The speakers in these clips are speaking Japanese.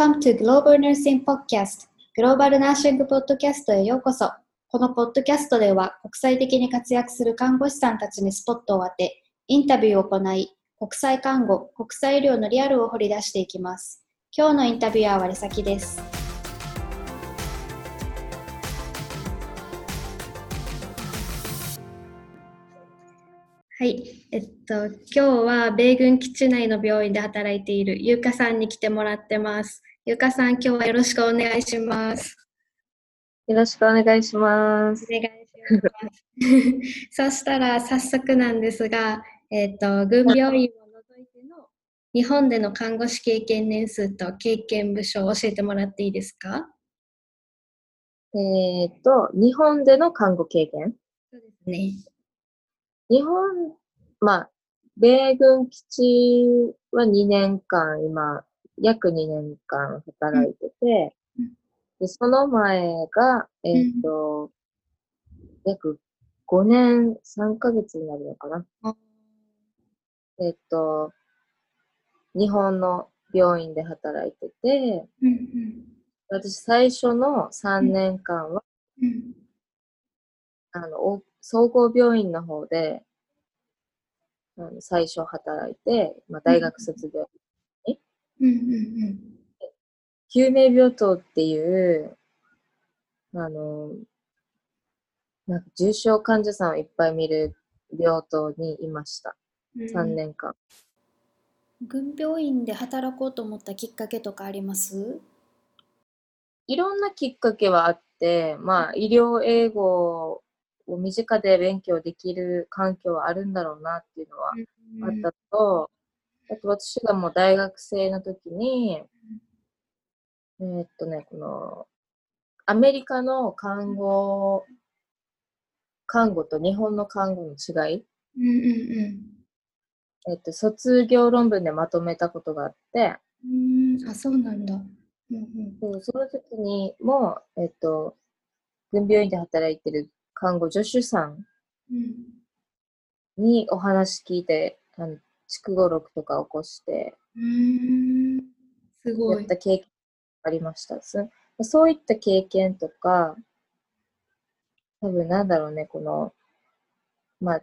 Welcome to Global Nursing Podcast グローバルナーシングポッドキャストへようこそ。このポッドキャストでは国際的に活躍する看護師さんたちにスポットを当て、インタビューを行い、国際看護、国際医療のリアルを掘り出していきます。今日のインタビュアーはりさきです。はい、えっと、今日は米軍基地内の病院で働いているゆうかさんに来てもらってます。ゆうかさん、今日はよろしくお願いします。よろしくお願いします。お願いします。そしたら早速なんですが、えっと、軍病院を除いての日本での看護師経験年数と経験部署を教えてもらっていいですか？えっと、日本での看護経験？そうですね。日本、まあ、米軍基地は2年間、今、約2年間働いてて、うん、でその前が、えっ、ー、と、うん、約5年3ヶ月になるのかな。うん、えっ、と、日本の病院で働いてて、私最初の3年間は、あの、総合病院の方で、あの最初働いて、まあ、大学卒業に、うんうんうん、救命病棟っていう、あの、なんか重症患者さんをいっぱい見る病棟にいました。3年間。軍病院で働こうと思ったきっかけとかあります？いろんなきっかけはあって、まあ、医療英語を身近で勉強できる環境はあるんだろうなっていうのはあったと、あと私がもう大学生の時に、えー、っとね、この、アメリカの看護、看護と日本の看護の違い、うんうんうん、えっと、卒業論文でまとめたことがあって、うん。あ、そうなんだ。うんうん、その時にも、えっと、軍病院で働いてる看護助手さん。にお話聞いて、あの筑後録とか起こして、すごい。やった経験ありました。そういった経験とか、多分なんだろうね、この、まあ、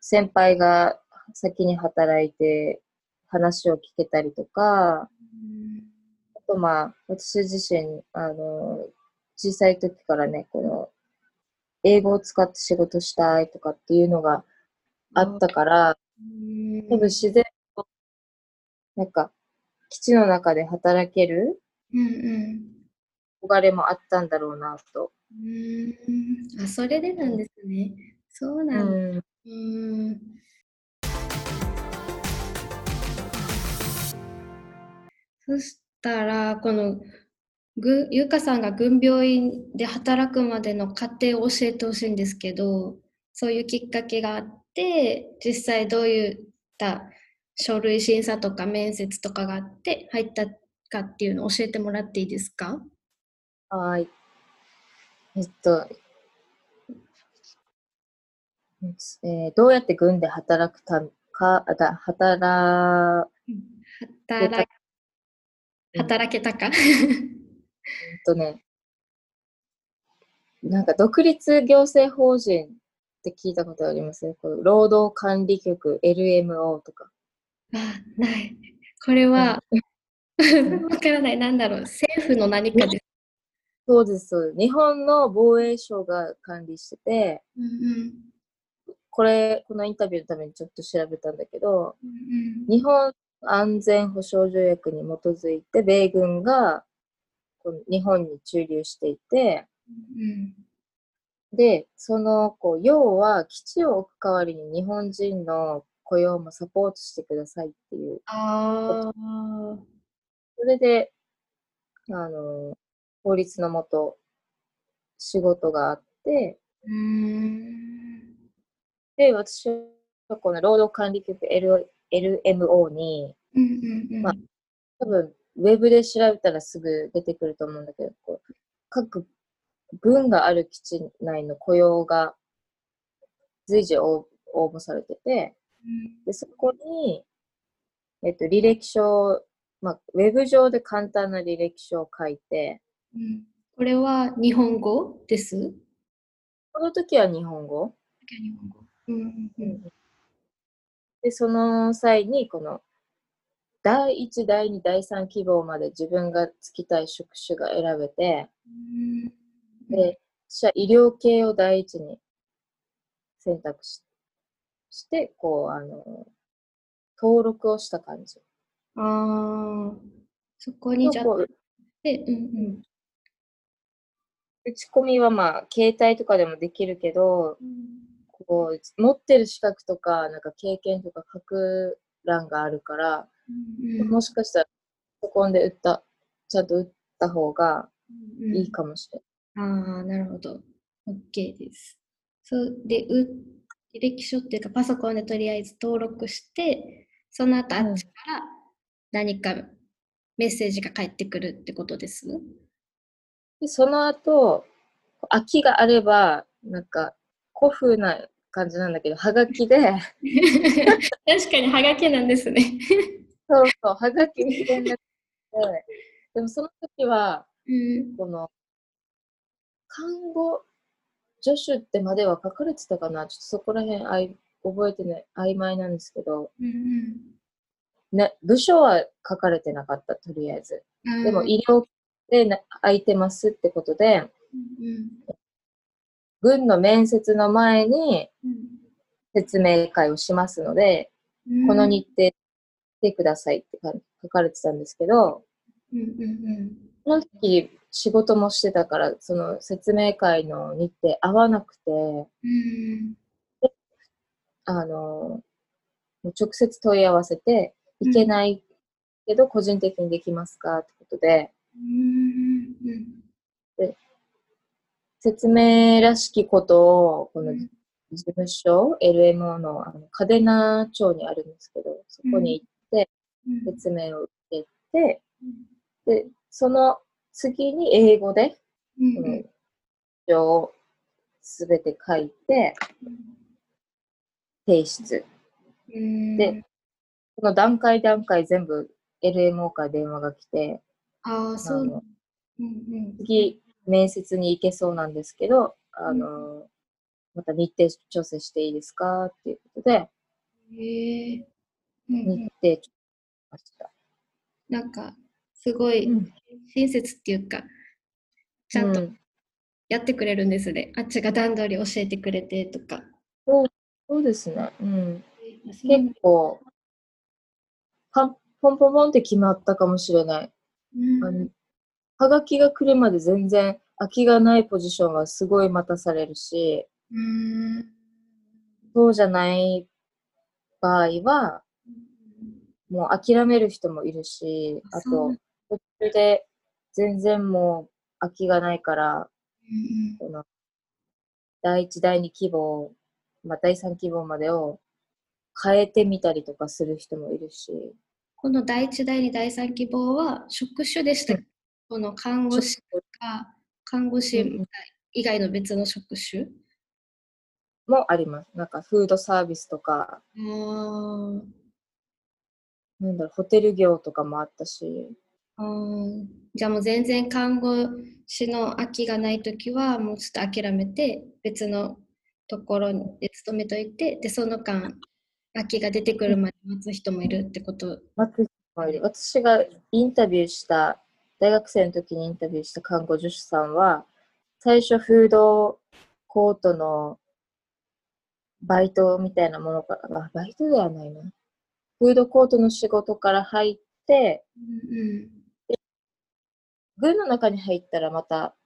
先輩が先に働いて話を聞けたりとか、あとまあ、私自身、あの、小さい時からね、この、英語を使って仕事したいとかっていうのがあったから、多分自然と、なんか、基地の中で働ける、うんうん、憧れもあったんだろうなと。うんあ、それでなんですね。そうなんだ。うん。そしたら、このぐゆうかさんが軍病院で働くまでの過程を教えてほしいんですけど、そういうきっかけがあって、実際どういった書類審査とか面接とかがあって入ったかっていうのを教えてもらっていいですか？はい。えっと、えー、どうやって軍で働くたか、だ働働働けたか？とね、なんか独立行政法人って聞いたことあります？この労働管理局 LMO とか。あ、ない。これは、わからない。なんだろう。政府の何かです。そうです。日本の防衛省が管理してて、うんうん、これ、このインタビューのためにちょっと調べたんだけど、うんうん、日本安全保障条約に基づいて、米軍が日本に駐留していて、うん、で、その、こう、要は基地を置く代わりに日本人の雇用もサポートしてくださいっていう。ああ。それで、あの、法律のもと、仕事があって、うんで、私はこの労働管理局 L LMO に、うんうんうん、まあ、多分ウェブで調べたらすぐ出てくると思うんだけど、こう各軍がある基地内の雇用が随時応募されてて、でそこに、えっと、履歴書まあ、ウェブ上で簡単な履歴書を書いて、うん、これは日本語です？この時は日本語。日本語。うんうん、で、その際に、この、第1、第2、第3希望まで自分がつきたい職種が選べて、で、私は医療系を第一に選択しして、こう、あの、登録をした感じ。ああ、そこにじゃあ、で、うんうん。打ち込みはまあ、携帯とかでもできるけど、うん、こう、持ってる資格とか、なんか経験とか書く欄があるから、うんうん、もしかしたら、そこで打った、ちゃんと打った方がいいかもしれない。ああ、なるほど。OK です。そうで、う履歴書っていうか、パソコンでとりあえず登録して、その後あっちから何かメッセージが返ってくるってことです？でその後、空きがあれば、なんか、古風な感じなんだけど、はがきで。確かにはがきなんですね。そうそう、はがきに連絡して、でもその時は、うん、この、看護助手ってまでは書かれてたかな？ちょっとそこら辺あい覚えてない、曖昧なんですけど、うんうん。ね、部署は書かれてなかった、とりあえず。でも医療で空いてますってことで、うんうん、軍の面接の前に説明会をしますので、うん、この日程来てくださいって書かれてたんですけど、うんうんうん、その時仕事もしてたから、その説明会の日程合わなくて、うん、あの、直接問い合わせて、いけないけど個人的にできますかってことで、で説明らしきことを、この事務所、LMO のあの嘉手納町にあるんですけど、そこに行って、説明を受けて、で、その次に英語で、この書をすべて書いて、提出。で、この段階段階全部 LMO から電話が来て、ああ、そう。うんうん、次、面接に行けそうなんですけど、あの、うん、また日程調整していいですかっていうことで、へえー、うんうん、日程調整ました。なんか、すごい親切っていうか、ちゃんとやってくれるんですね。あっちが段取り教えてくれてとか。そうそうですね。うん。結構、パンポンポンポンって決まったかもしれない。うん、はがきが来るまで全然空きがないポジションはすごい待たされるし、うん、そうじゃない場合は、もう諦める人もいるし、あと、途中で全然もう空きがないから、うん、第1、第2希望、まあ、第3希望までを変えてみたりとかする人もいるし。この第1、第2、第3希望は職種でした、うん、この看護師とか、看護師以外の別の職種、もあります。なんかフードサービスとか、なんだろう、ホテル業とかもあったし。じゃあもう全然看護師の空きがないときは、もうちょっと諦めて、別のところで勤めといて、で、その間、空きが出てくるまで待つ人もいるってこと。待つ人もいる。私がインタビューした、大学生の時にインタビューした看護助手さんは、最初フードコートのバイトみたいなものから、バイトではないな。フードコートの仕事から入って、うんうん、軍の中に入ったらまた、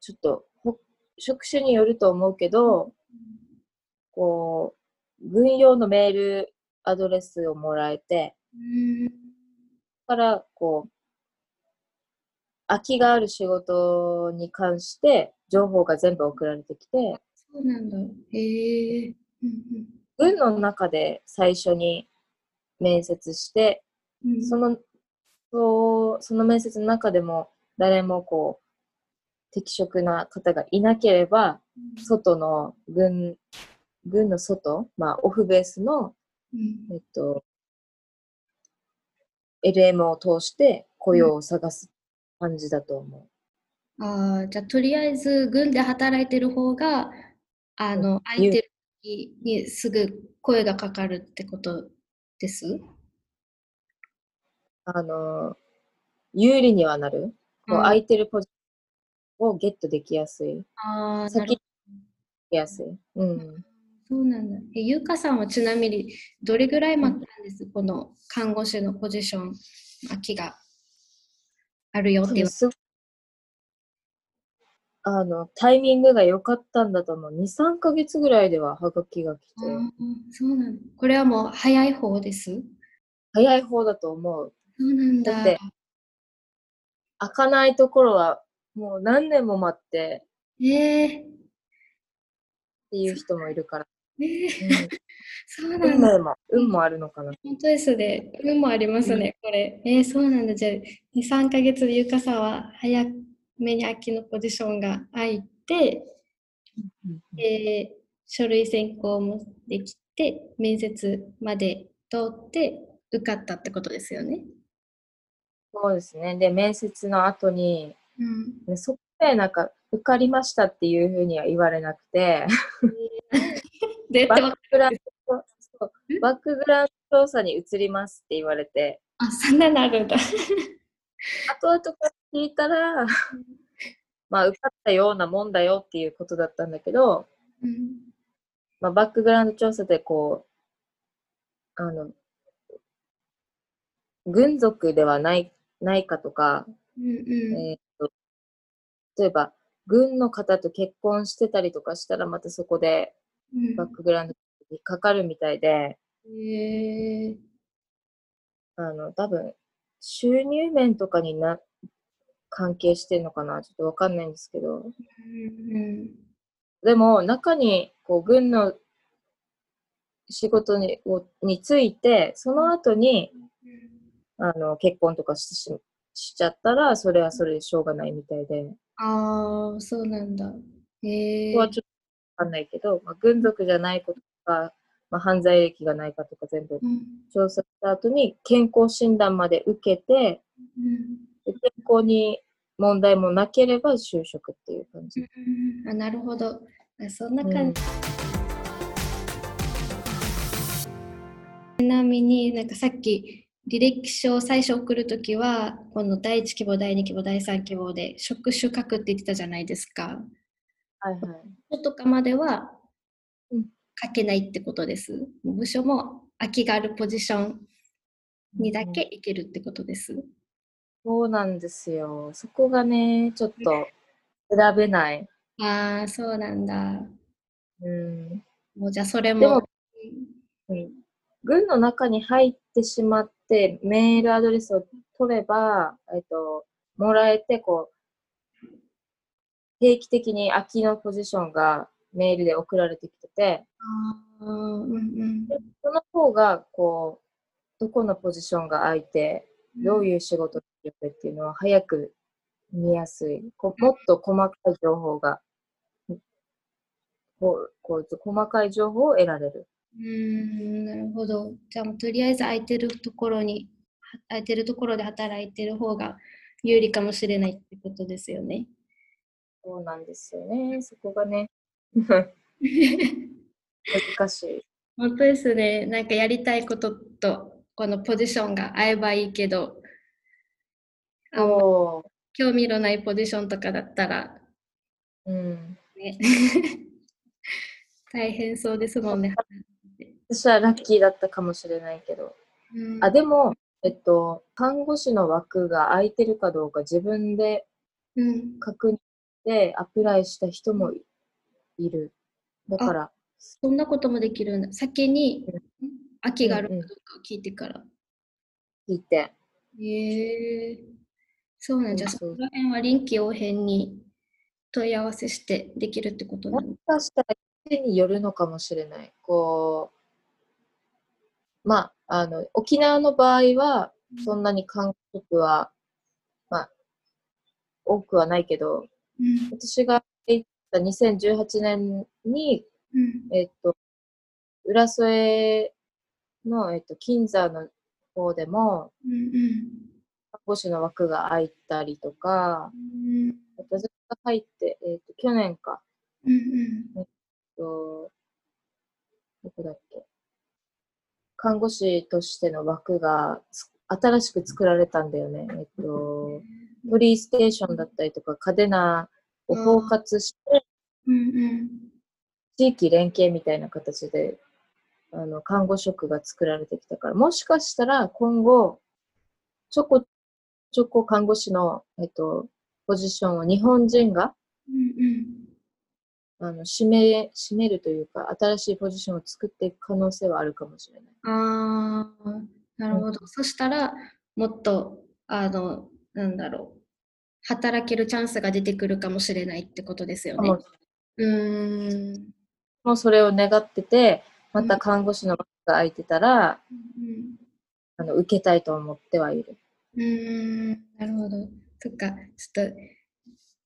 ちょっと、職種によると思うけど、こう、軍用のメールアドレスをもらえて、から、こう、空きがある仕事に関して情報が全部送られてきて、そうなんだ。へえ。軍の中で最初に面接して、うん、そのそうその面接の中でも誰もこう適職な方がいなければ、うん、外の軍軍の外、まあ、オフベースの、うん、えっと、LM を通して雇用を探す感じだと思う。ああ、じゃあとりあえず軍で働いてる方が、あの、空いてる時にすぐ声がかかるってことです？あの、有利にはなる。こう空いてるポジションをゲットできやすい。ああ、先にやすい。うん。そうなんだ。え、ゆうかさんはちなみにどれぐらい待ったんです、うん、この看護師のポジション、空きがあるよっていう。あの、タイミングが良かったんだと思う。2、3ヶ月ぐらいではハガキが来て。そうなんだ。これはもう早い方です？早い方だと思う。そうなんだ。だって開かないところはもう何年も待って。ええー、っていう人もいるから。えー、うん、そうなんだ。運も運もあるのかな。本当ですね。運もありますね、うん、これ。えー、そうなんだ。じゃあ、2、3ヶ月でゆかさは早めに秋のポジションが空いて、うん、えー、書類選考もできて、面接まで通って受かったってことですよね。そうですね。で、面接の後に、うん、そこでなんか受かりましたっていうふうには言われなくて、バックグラウンドバックグラウンド調査に移りますって言われて。あ、そんななるんだ。後々から聞いたら、まあ受かったようなもんだよっていうことだったんだけど、うん、まあ、バックグラウンド調査でこう、あの、軍属ではないないかとか、うんうん、えーと、例えば軍の方と結婚してたりとかしたらまたそこでバックグラウンドにかかるみたいで、うん、へあの多分収入面とかにな関係してるのかな？ちょっとわかんないんですけど、うんうん、でも中にこう軍の仕事にについてその後にあの結婚とかしししちゃったら、それはそれでしょうがないみたいで。ああ、そうなんだ。へえ。はちょっとわかんないけど、まあ、軍属じゃないこととか、まあ、犯罪歴がないかとか全部調査した後に健康診断まで受けて、うん、で健康に問題もなければ就職っていう感じ。うん、あなるほど。あそんな感じ。ちなみになんかさっき履歴書を最初送るときは、この第1希望、第2希望、第3希望で職種書くって言ってたじゃないですか。はいはい。とかまでは書けないってことです。部署も空きがあるポジションにだけいけるってことです。そうなんですよ。そこがね、ちょっと選べない。ああ、そうなんだ。うん。もうじゃあそれも。もうん、軍の中に入ってしまっで、メールアドレスを取れば、えっと、もらえて、こう、定期的に空きのポジションがメールで送られてきてて、うんうん、その方が、こう、どこのポジションが空いて、どういう仕事をするっていうのは早く見やすい。こもっと細かい情報が、こうこう細かい情報を得られる。うん、なるほど。じゃあとりあえず空いてるところに、空いてるところで働いてる方が有利かもしれないってことですよね。そうなんですよね。そこがね。難しい。本当ですね。なんかやりたいこととこのポジションが合えばいいけど、あ興味のないポジションとかだったら、うん。ね、大変そうですもんね。私はラッキーだったかもしれないけど。うん、あ、でも、えっと、看護師の枠が空いてるかどうか自分で確認してアプライした人もいる。だから。そんなこともできるんだ。先に空きがあるかどうかを聞いてから。聞いて。へえー、そうなんじゃ、その辺は臨機応変に問い合わせしてできるってことなのもしかしたらによるのかもしれない。こう、まあ、あの、沖縄の場合は、そんなに韓国は、まあ、多くはないけど、うん、私が行った2018年に、うん、えっと、浦添の、えっと、金沢の校でも、うんうん、看護師の枠が空いたりとか、うん、私が入って、えっ、ー、と、去年か。うんうん、えっと、どこだっけ？看護師としての枠が新しく作られたんだよね。えっと、フリーステーションだったりとか、カデナを包括して、うんうん、地域連携みたいな形で、あの、看護職が作られてきたから、もしかしたら今後、ちょこちょこ看護師の、えっと、ポジションを日本人が、うんうん、あの、締め、締めるというか、新しいポジションを作っていく可能性はあるかもしれない。ああ、なるほど。うん、そしたら、もっと、あの、なんだろう。働けるチャンスが出てくるかもしれないってことですよね。うん。もうそれを願ってて、また看護師の枠が空いてたら、うん、あの受けたいと思ってはいる。うん、なるほど。そっか、ちょっと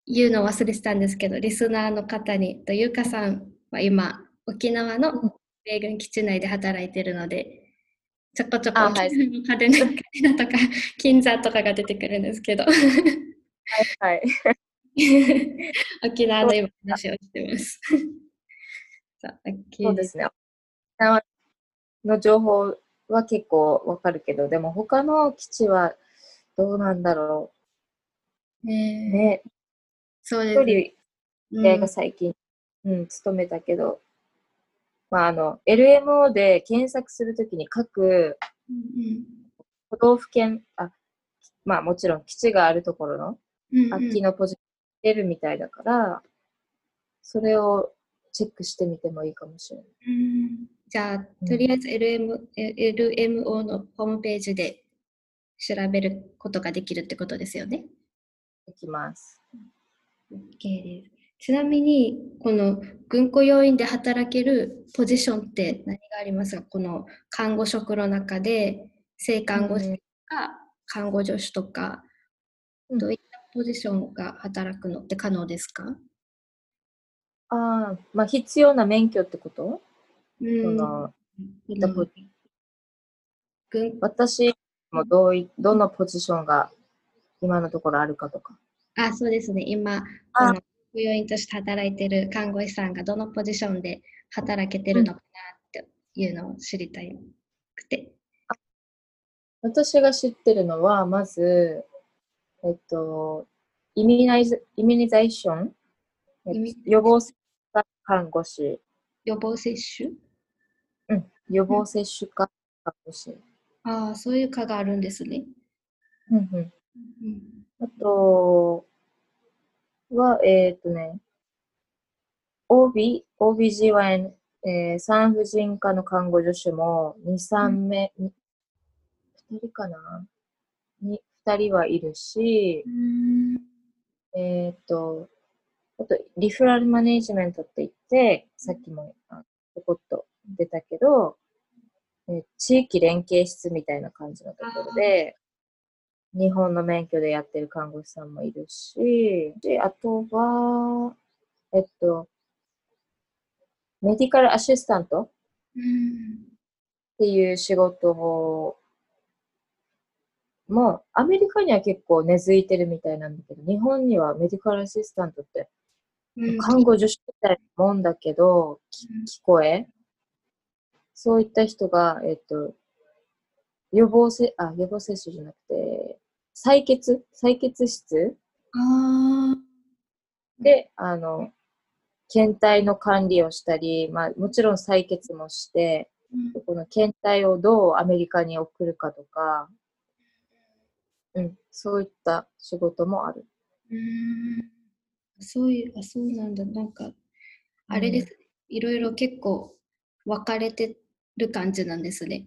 言うの忘れてたんですけど、リスナーの方に、とゆうかさんは今、沖縄の米軍基地内で働いてるので、ちょこちょこ沖縄のカデナとか、金座とかが出てくるんですけど。はいはい。沖縄の今話をしてます。そうですね。沖縄の情報は結構わかるけど、でも他の基地はどうなんだろう。ねそうですね。一人、が最近、うん、うん、勤めたけど、まあ、あの、LMO で検索するときに各都道府県、あ、まあもちろん基地があるところの空きのポジション出るみたいだから、それをチェックしてみてもいいかもしれない。じゃあ、とりあえず LM、LMO のホームページで調べることができるってことですよね？できます。OK です。ちなみに、この軍雇要員で働けるポジションって何がありますか？この看護職の中で、性看護師とか、看護助手とか、どういったポジションが働くのって可能ですか？ああ、まあ必要な免許ってこと？うん。その、私もどうい、どのポジションが今のところあるかとか。あ、そうですね。今、あの雇用員として働いてる看護師さんがどのポジションで働けてるのかなっていうのを知りたいくて。私が知ってるのは、まず、えっと、イミナイズイミニザーション、予防接種看護師。予防接種？うん、予防接種か看護師。ああ、そういう科があるんですね。うんうん。あとは、えっ、ー、とね、OB、OBGYN、えー、産婦人科の看護助手も2、3名、うん、2人かな ?2 人はいるし、えっ、ー、と、あと、リフラルマネージメントって言って、さっきもちょこっと出たけど、え地域連携室みたいな感じのところで、日本の免許でやってる看護師さんもいるし、で、あとは、えっと、メディカルアシスタントっていう仕事を、もうアメリカには結構根付いてるみたいなんだけど、日本にはメディカルアシスタントって、看護助手みたいなもんだけど、聞こえそういった人が、えっと、予防せ、あ、予防接種じゃなくて、採血採血室？で、あの、検体の管理をしたり、まあ、もちろん採血もして、うん、この検体をどうアメリカに送るかとか、うん、そういった仕事もある。うんそういう、あ、そうなんだ。なんか、あれです、うん、いろいろ結構分かれてる感じなんですね。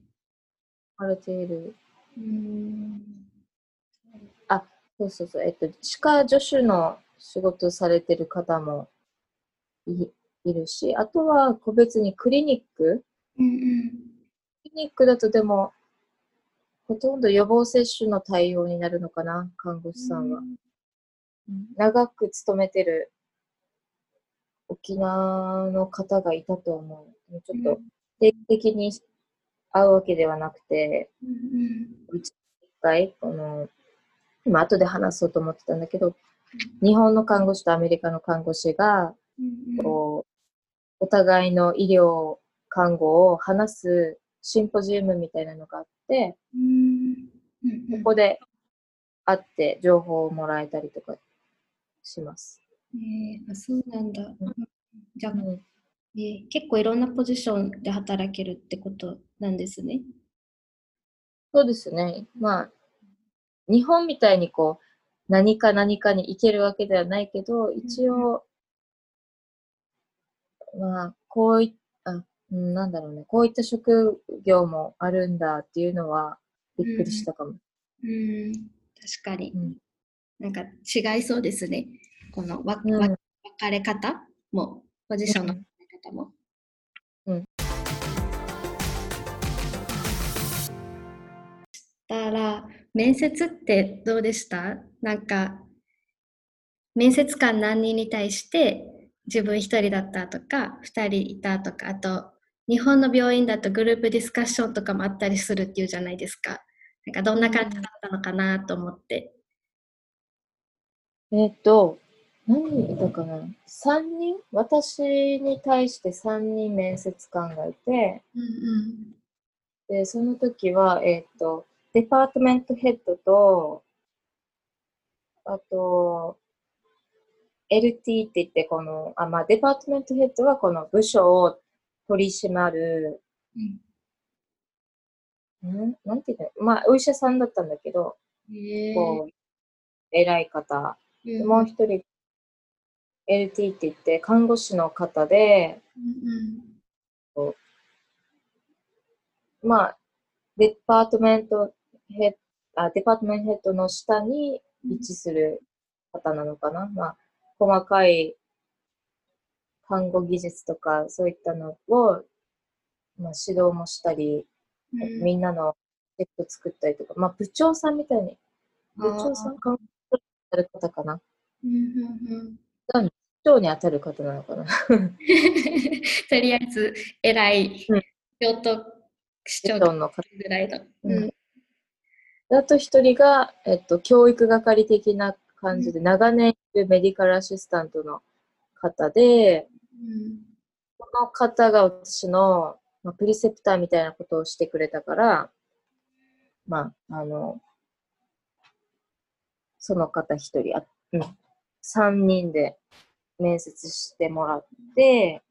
されている。うんあ、そうそうそう。えっと、歯科助手の仕事されてる方もいいるし、あとは個別にクリニック。うんうん、クリニックだとでも、ほとんど予防接種の対応になるのかな、看護師さんは。うん、長く勤めてる沖縄の方がいたと思う。ちょっと定期的に会うわけではなくて、うんうん、一回、この、今後で話そうと思ってたんだけど、日本の看護師とアメリカの看護師が、こう、お互いの医療、看護を話すシンポジウムみたいなのがあって、ここで会って情報をもらえたりとかします。えー、あそうなんだ。じゃあ、うんえー、結構いろんなポジションで働けるってことなんですね。そうですね。まあ、日本みたいにこう、何か何かに行けるわけではないけど、一応、まあ、こういった、うん、なんだろうね、こういった職業もあるんだっていうのは、びっくりしたかも。うん、うん確かに、うん、なんか違いそうですね。このわ、うん、分かれ方も、ポジションの分かれ方も。うん。したら、面接ってどうでした？なんか、面接官何人に対して自分一人だったとか、二人いたとか、あと、日本の病院だとグループディスカッションとかもあったりするっていうじゃないですか。なんかどんな感じだったのかなと思って。えっ、と、何人いたかな ?3 人？私に対して3人面接官がいて、うんうん、で、その時は、えっ、と、デパートメントヘッドと、あと、LT って言って、この、あ、まあ、デパートメントヘッドはこの部署を取り締まる、うん。ん？なんて言うの？まあ、お医者さんだったんだけど、こう、偉い方。うん、もう一人、LT って言って、看護師の方で、うんうん、まあ、デパートメントヘッあデパートメントヘッドの下に位置する方なのかな？まあ、細かい看護技術とかそういったのを、まあ、指導もしたり、みんなのチェック作ったりとか、まあ、部長さんみたいに、部長さんか当たる方かな？うんうんうん、市長に当たる方なのかな？とりあえず、偉い、京都市長の方ぐらいだ。うん、あと一人が、えっと、教育係的な感じで、長年いるメディカルアシスタントの方で、うん、この方が私のまあ、プリセプターみたいなことをしてくれたから、まあ、あの、その方一人、あ、うん、三人で面接してもらって、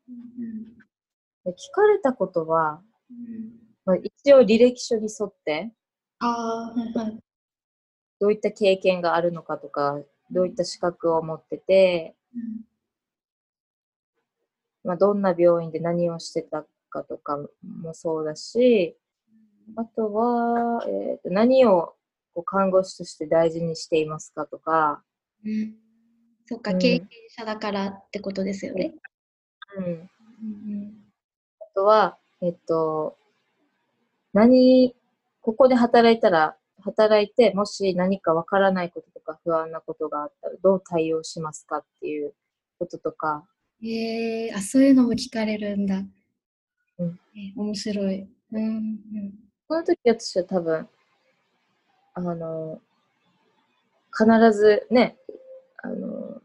で聞かれたことは、まあ、一応履歴書に沿って、あはい、どういった経験があるのかとか、どういった資格を持ってて、まあ、どんな病院で何をしてたかとかもそうだし、あとは、えー、と何をこう看護師として大事にしていますかとか。うん、そっか、経験者だからってことですよね。うん。うん、あとは、えっと、何、ここで働いたら、働いて、もし何かわからないこととか不安なことがあったら、どう対応しますかっていうこととか。ええー、あ、そういうのも聞かれるんだ。うん、え面白い。うんうん、その時私は多分、あの、必ずね、あの、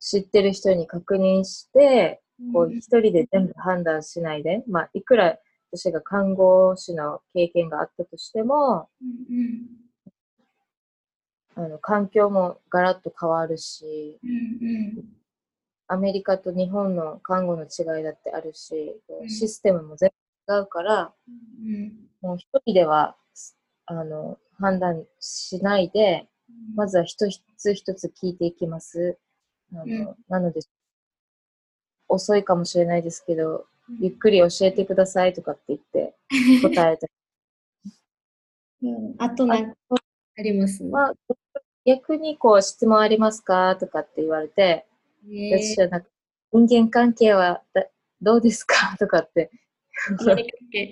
知ってる人に確認して、こう一人で全部判断しないで、まあ、いくら私が看護師の経験があったとしても、うんうん、あの環境もガラッと変わるし、うんうん。アメリカと日本の看護の違いだってあるし、うん、システムも全然違うから、うん、もう一人ではあの判断しないで、まずは一つ一つ聞いていきます。あの、うん、なので、遅いかもしれないですけど、ゆっくり教えてくださいとかって言って 答えた。うん、あと何かあります、まあ、逆にこう質問ありますかとかって言われて、私はなんか人間関係はだどうですかとかって。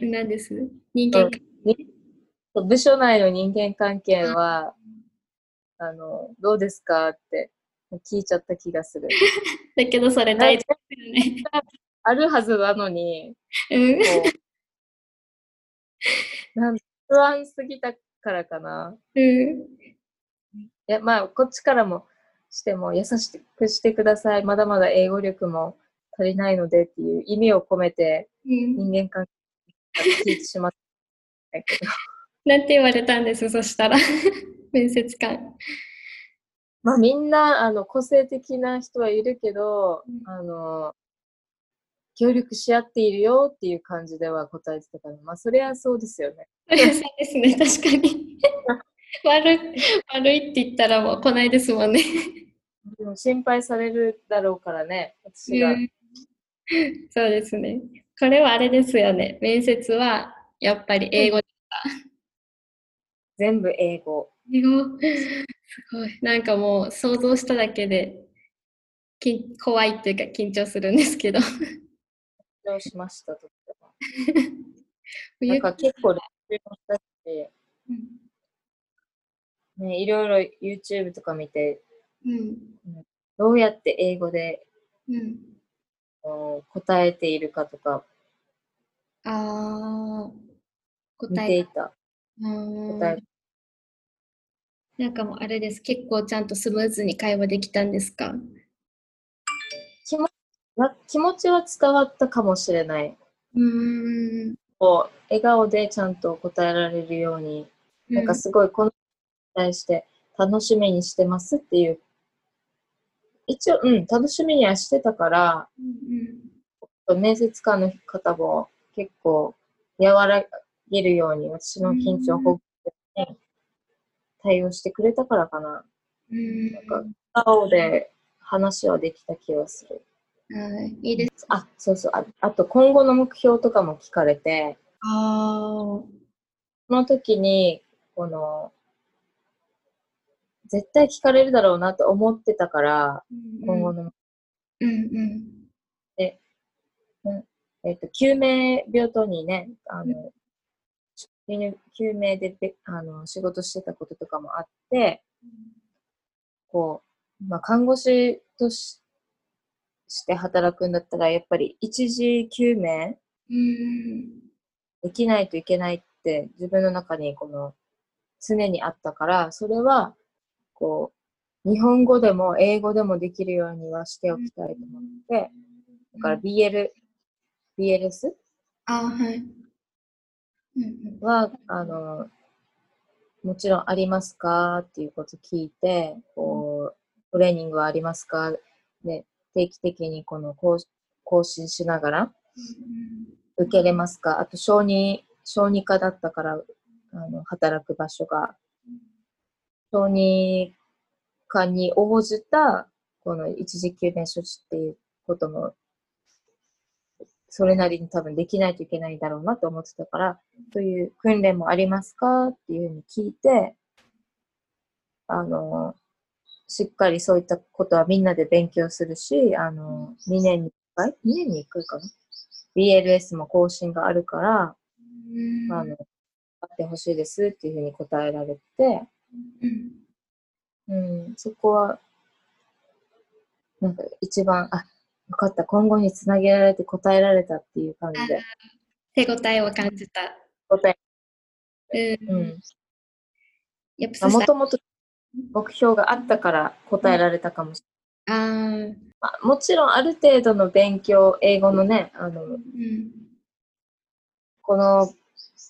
何です？人間関係、うん、部署内の人間関係は、あの、どうですかって聞いちゃった気がする。だけどそれ大事ですよね。あるはずなのに、うん、なん不安すぎたからかな。うん。いや、まあ、こっちからもしても優しくしてください。まだまだ英語力も足りないのでっていう意味を込めて、人間関係聞いてしまったけど。なんて言われたんです、そしたら。面接官。まあみんなあの個性的な人はいるけど、うん、あの協力し合っているよっていう感じでは答えてたから、まあそれはそうですよね。そうですね、確かに。悪い悪いって言ったらもう来ないですもんね。でも心配されるだろうからね、私が。そうですね。これはあれですよね。面接はやっぱり英語でした。全部英語。英語？すごい。なんかもう想像しただけでき怖いっていうか緊張するんですけど。緊張しました、とっても。なんか結構練習もしたし、うん。ね、いろいろ YouTube とか見て、うん、どうやって英語で、うん、答えているかとか、あ答え見ていた。答えなんかもうあれです。結構ちゃんとスムーズに会話できたんですか？気持気持ちは伝わったかもしれない。うんこう笑顔でちゃんと答えられるように、なんかすごいこの対して楽しみにしてますっていう。一応、うん、楽しみにはしてたから、うんうん、面接官の方も結構和らげるように私の緊張をほぐして、ね、対応してくれたからかな。うん、なんか、顔で話はできた気がする。はい、いいです。あ、そうそうあ。あと、今後の目標とかも聞かれて、あその時に、この、絶対聞かれるだろうなと思ってたから、うん、今後の。うんうん。で、えっ、と、救命病棟にね、あの、うん、救命であの仕事してたこととかもあって、こう、まあ、看護師としして働くんだったら、やっぱり一時救命できないといけないって自分の中にこの常にあったから、それはこう、日本語でも英語でもできるようにはしておきたいと思って、だから BL、BLS? あはい。は、あの、もちろんありますか？っていうこと聞いて、こう、トレーニングはありますか？で、定期的にこの更新しながら、受けれますか？あと、小児、小児科だったから、あの、働く場所が、小児科に応じた、この一時救命処置っていうことも、それなりに多分できないといけないだろうなと思ってたから、そういう訓練もありますか？っていうふうに聞いて、あの、しっかりそういったことはみんなで勉強するし、あの、2年に1回 ?2 年に1回かな ?BLS も更新があるから、あの、あってほしいですっていうふうに答えられて、うん、そこは、なんか一番、あ、よかった、今後につなげられて答えられたっていう感じで。手応えを感じた。答え。うん。うん、やっぱもともと目標があったから答えられたかもしれない。うん、あもちろんある程度の勉強、英語のね、あの、うん、この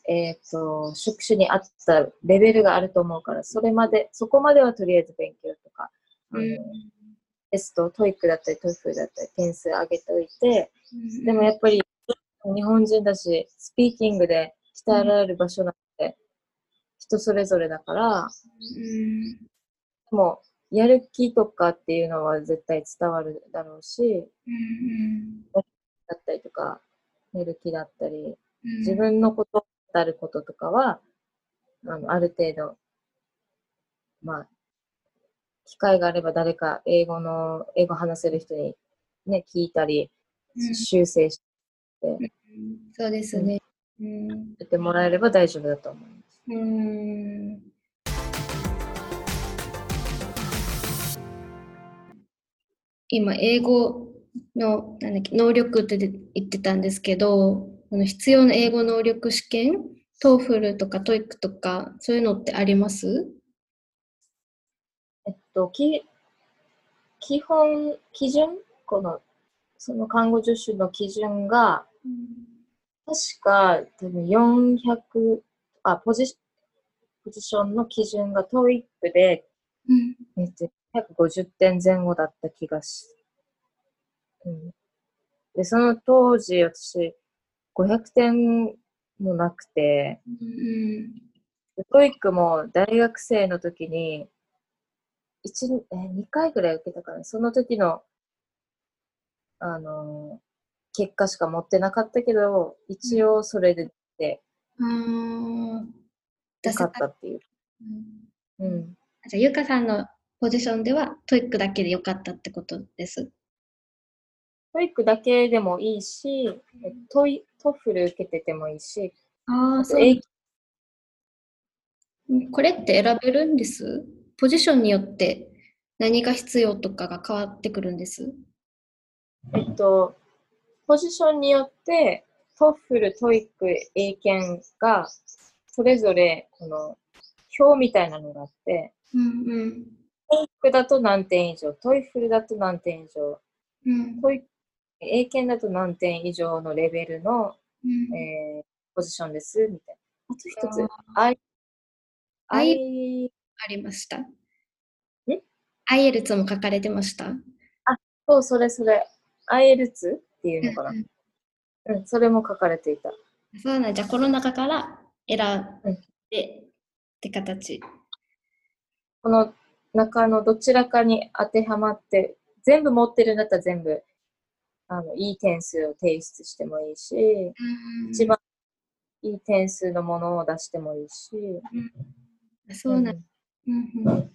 えっ、ー、と、職種に合ったレベルがあると思うから、それまで、そこまではとりあえず勉強とか、あの、うん、テスト、 TOEIC だったり、 TOEIC だったり、点数上げておいて、うん、でもやっぱり日本人だし、スピーキングで鍛えられる場所なんて、人それぞれだから、うん、でも、やる気とかっていうのは絶対伝わるだろうし、うん、だったりとか、寝る気だったり、自分のことたることとかは、あの、ある程度、まあ、機会があれば誰か英語の、英語話せる人にね、聞いたり、修正して、うん、そうですね。うん。やってもらえれば大丈夫だと思います。うん。今、英語のなんだっけ能力って言ってたんですけど、この必要な英語能力試験 TOEFL とか TOEIC とか、そういうのってあります？えっと、き基本、基準？この、その看護助手の基準が、うん、確か多分400、あ、ポジポジションの基準が TOEIC で、うん、えっと、150点前後だった気がし、うん。で、その当時、私、500点もなくて、うん、 TOEIC も大学生の時に、1、え、2回ぐらい受けたから、その時の、あの、結果しか持ってなかったけど、一応それでで、うん。受かったっていう。うん。うん、じゃあ、ゆかさんのポジションでは TOEIC だけでよかったってことです。 TOEIC だけでもいいし、トイ TOEFL 受けててもいいし、ああ、そう。これって選べるんです？ポジションによって何が必要とかが変わってくるんです？えっと、ポジションによって、 TOEFL、TOEIC、英検が、それぞれ、この、表みたいなのがあって、うんうん、 TOEIC だと何点以上、 TOEFL だと何点以上、うん、トイ英検だと何点以上のレベルの、うん、えー、ポジションです、みたいな。あと一つ、I、I、ありました。アイエルツも書かれてました？あ、そう、それそれ。アイエルツっていうのかな。うん、それも書かれていた。そうなんじゃ、この中から選んで、って形。この中のどちらかに当てはまって、全部持ってるんだったら全部、あの、いい点数を提出してもいいし、一番いい点数のものを出してもいいし。うん、そうなん、うん。うん。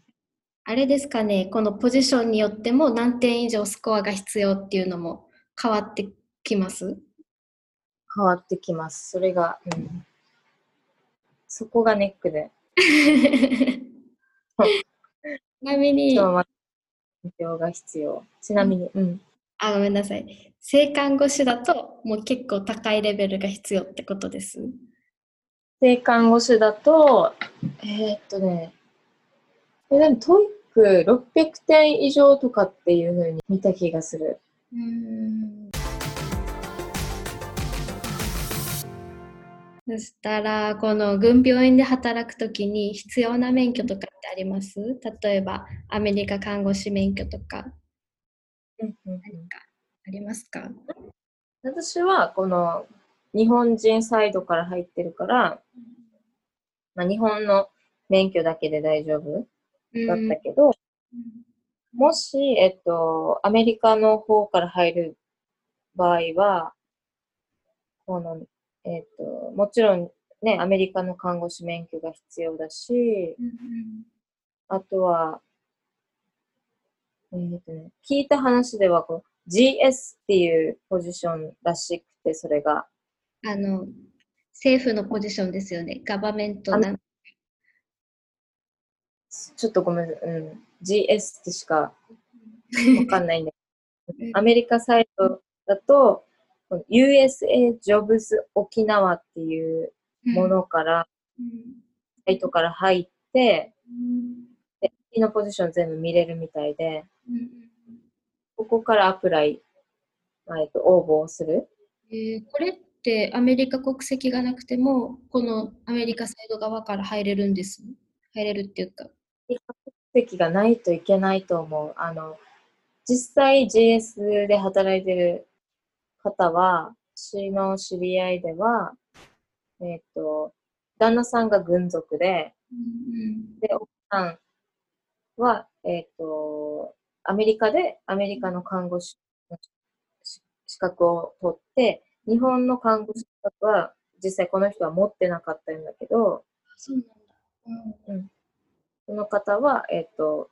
あれですかね、このポジションによっても何点以上スコアが必要っていうのも変わってきます？変わってきます。それが、うん、そこがネックで。ちなみに、勉強が必要。ちなみに、うん。あ、ごめんなさい。正看護師だと、もう結構高いレベルが必要ってことです？正看護師だと、えー、っとね、え、でも TOEIC 600点以上とかっていうふうに見た気がする。うんそしたら、この軍病院で働くときに必要な免許とかってあります？例えば、アメリカ看護師免許とか。何かありますか？私は、この日本人サイドから入ってるから、まあ、日本の免許だけで大丈夫だったけど、うん、もし、えっと、アメリカの方から入る場合は、この、えっと、もちろんね、アメリカの看護師免許が必要だし、うん、あとは、えーとね、聞いた話ではこう GS っていうポジションらしくて、それが。あの、政府のポジションですよね。ガバメントなんちょっとごめん、うん、GS ってしかわかんないんだけど、アメリカサイトだと、USA Jobs 沖縄っていうものから、うん、サイトから入って、うん、で、次のポジション全部見れるみたいで、うん、ここからアプライ、えっと、応募をする。えー、これってアメリカ国籍がなくても、このアメリカサイド側から入れるんです？入れるっていうか。籍がないといけないと思う。あの、実際 GS で働いてる方は、私の知り合いでは、えっ、ー、と、旦那さんが軍属で、うん、で、奥さんは、えっ、ー、と、アメリカでアメリカの看護師の資格を取って、日本の看護師資格は実際この人は持ってなかったんだけど、そうなんだ。うん、うん。その方は、えっ、ー、と、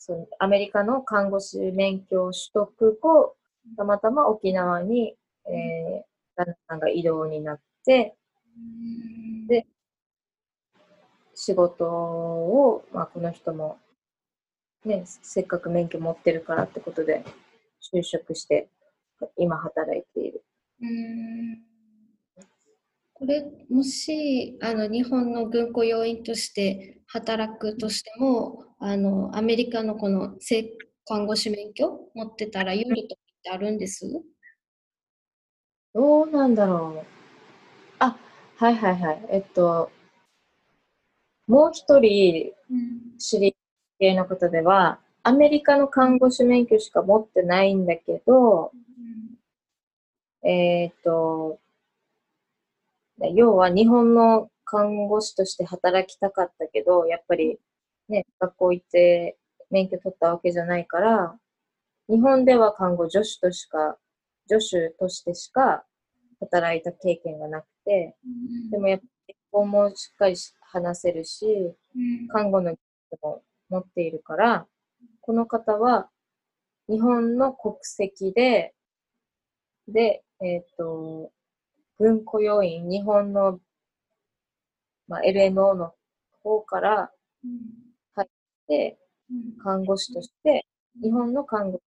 そのアメリカの看護師免許を取得後、たまたま沖縄に、えー、旦那さんが移動になって、で、仕事を、まあ、この人も、ね、せっかく免許持ってるからってことで、就職して、今働いている。うんこれもしあの日本の軍雇要員として働くとしてもあのアメリカのこの性看護師免許持ってたら有利とかってあるんです？どうなんだろう。あ、はいはいはい。えっと、もう一人知り合いの方では、アメリカの看護師免許しか持ってないんだけど、うん、えっ、と、要は日本の看護師として働きたかったけど、やっぱりね、学校行って免許取ったわけじゃないから、日本では看護助手としか、助手としてしか働いた経験がなくて、でもやっぱり結婚もしっかり話せるし、看護の技術も持っているから、この方は日本の国籍で、で、えっ、ー、と、軍雇用員、日本の、まあ、LNO の方から入って、看護師として、日本の看護、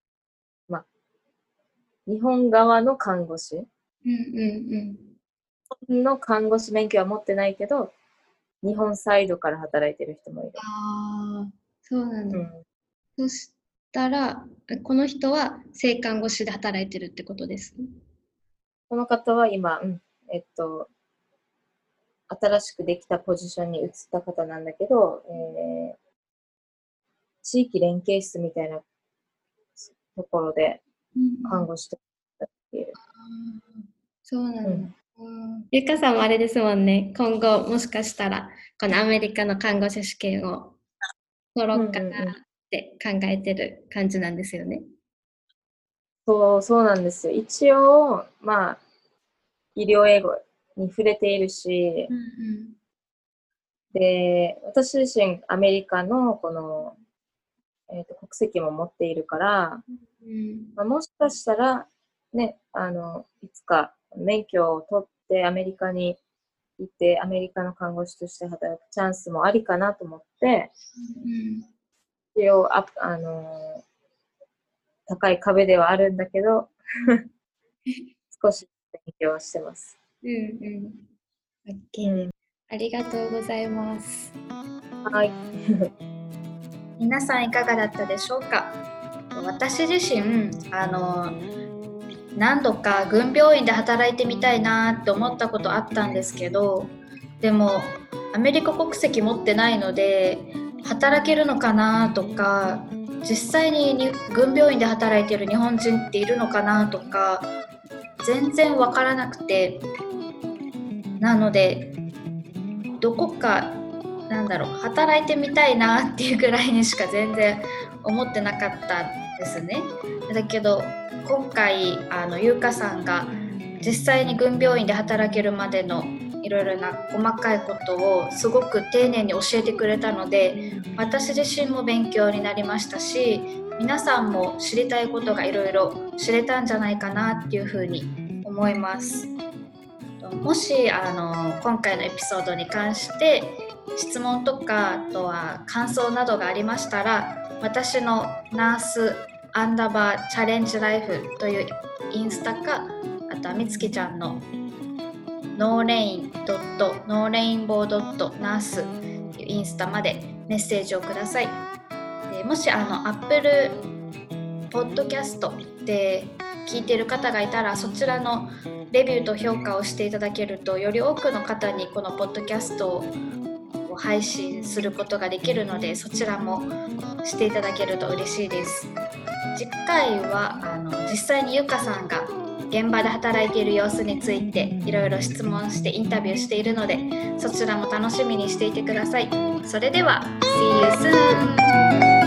まあ、日本側の看護師、うんうんうん、の看護師免許は持ってないけど、日本サイドから働いてる人もいる。ああ、そうなんだ。うん、そしたら、この人は性看護師で働いてるってことです？この方は今、うん、えっと、新しくできたポジションに移った方なんだけど、えー、地域連携室みたいなところで看護師とっている。うん、そうなんだ。うんゆかさんもあれですもんね、今後もしかしたら、このアメリカの看護師試験を取ろうかなって考えてる感じなんですよね。そう、そうなんですよ。一応、まあ、医療英語に触れているし、うんうん、で、私自身アメリカのこの、えーと、国籍も持っているから、うんまあ、もしかしたら、ね、あの、いつか免許を取ってアメリカに行ってアメリカの看護師として働くチャンスもありかなと思って、うん、一応あ、あの高い壁ではあるんだけど 少し勉強してます。うんうん。OK、うん、ありがとうございます。はい。皆さんいかがだったでしょうか？私自身あの何度か軍病院で働いてみたいなって思ったことあったんですけどでもアメリカ国籍持ってないので働けるのかなとか実際に軍病院で働いてる日本人っているのかなとか全然わからなくて。なのでどこかなんだろう働いてみたいなっていうぐらいにしか全然思ってなかったんですね。だけど今回あの優香さんが実際に軍病院で働けるまでのいろいろな細かいことをすごく丁寧に教えてくれたので私自身も勉強になりましたし皆さんも知りたいことがいろいろ知れたんじゃないかなっていうふうに思います。もしあの今回のエピソードに関して質問とかあとは感想などがありましたら私のナースアンダーバーチャレンジライフというインスタかあとはみつきちゃんのノーレインドットノーレインボードットナースインスタまでメッセージをください。でもしあの Apple Podcast で聞いてる方がいたらそちらのレビューと評価をしていただけるとより多くの方にこのポッドキャストを配信することができるのでそちらもしていただけると嬉しいです。次回はあの実際にゆかさんが現場で働いている様子についていろいろ質問してインタビューしているのでそちらも楽しみにしていてくださいそれでは See you soon!